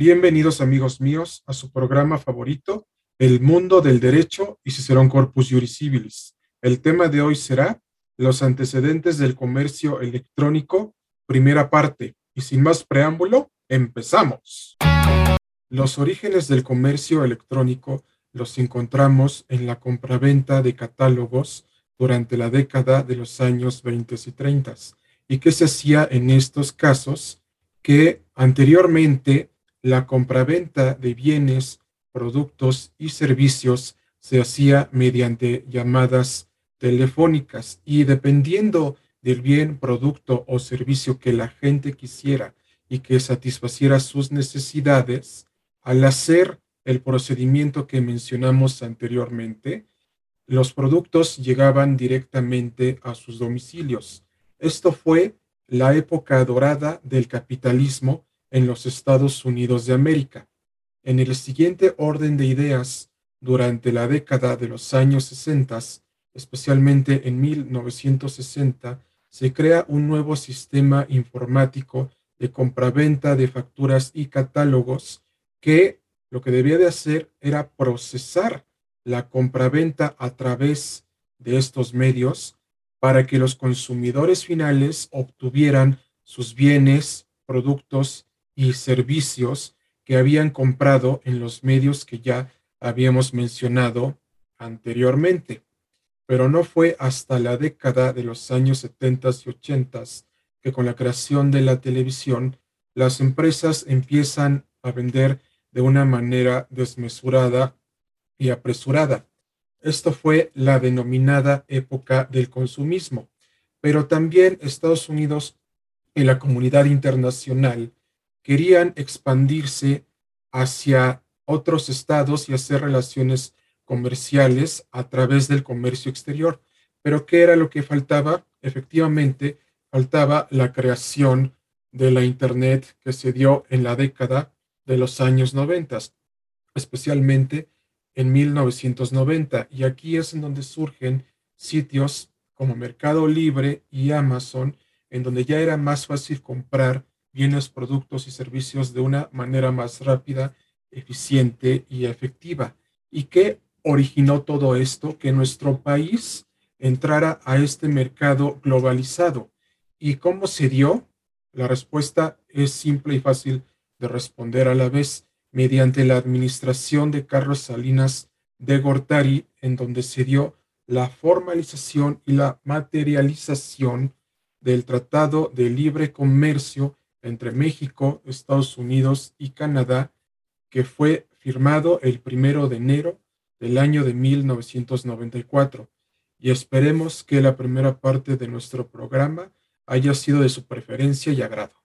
Bienvenidos amigos míos a su programa favorito, El mundo del derecho y Cicerón Corpus Juris Civilis. El tema de hoy será los antecedentes del comercio electrónico, primera parte. Y sin más preámbulo, empezamos. Los orígenes del comercio electrónico los encontramos en la compraventa de catálogos durante la década de los años 20 y 30. ¿Y qué se hacía en estos casos? Que anteriormente la compraventa de bienes, productos y servicios se hacía mediante llamadas telefónicas y dependiendo del bien, producto o servicio que la gente quisiera y que satisfaciera sus necesidades, al hacer el procedimiento que mencionamos anteriormente, los productos llegaban directamente a sus domicilios. Esto fue la época dorada del capitalismo en los Estados Unidos de América. En el siguiente orden de ideas, durante la década de los años 60, especialmente en 1960, se crea un nuevo sistema informático de compraventa de facturas y catálogos que lo que debía de hacer era procesar la compraventa a través de estos medios para que los consumidores finales obtuvieran sus bienes, productos y servicios que habían comprado en los medios que ya habíamos mencionado anteriormente. Pero no fue hasta la década de los años 70 y 80 que con la creación de la televisión, las empresas empiezan a vender de una manera desmesurada y apresurada. Esto fue la denominada época del consumismo, pero también Estados Unidos y la comunidad internacional querían expandirse hacia otros estados y hacer relaciones comerciales a través del comercio exterior. Pero ¿qué era lo que faltaba? Efectivamente, faltaba la creación de la Internet que se dio en la década de los años 90, especialmente en 1990 y aquí es en donde surgen sitios como Mercado Libre y Amazon, en donde ya era más fácil comprar bienes, productos y servicios de una manera más rápida, eficiente y efectiva. ¿Y qué originó todo esto? Que nuestro país entrara a este mercado globalizado. ¿Y cómo se dio? La respuesta es simple y fácil de responder a la vez mediante la administración de Carlos Salinas de Gortari, en donde se dio la formalización y la materialización del Tratado de Libre Comercio entre México, Estados Unidos y Canadá, que fue firmado el primero de enero del año de 1994. Y esperemos que la primera parte de nuestro programa haya sido de su preferencia y agrado.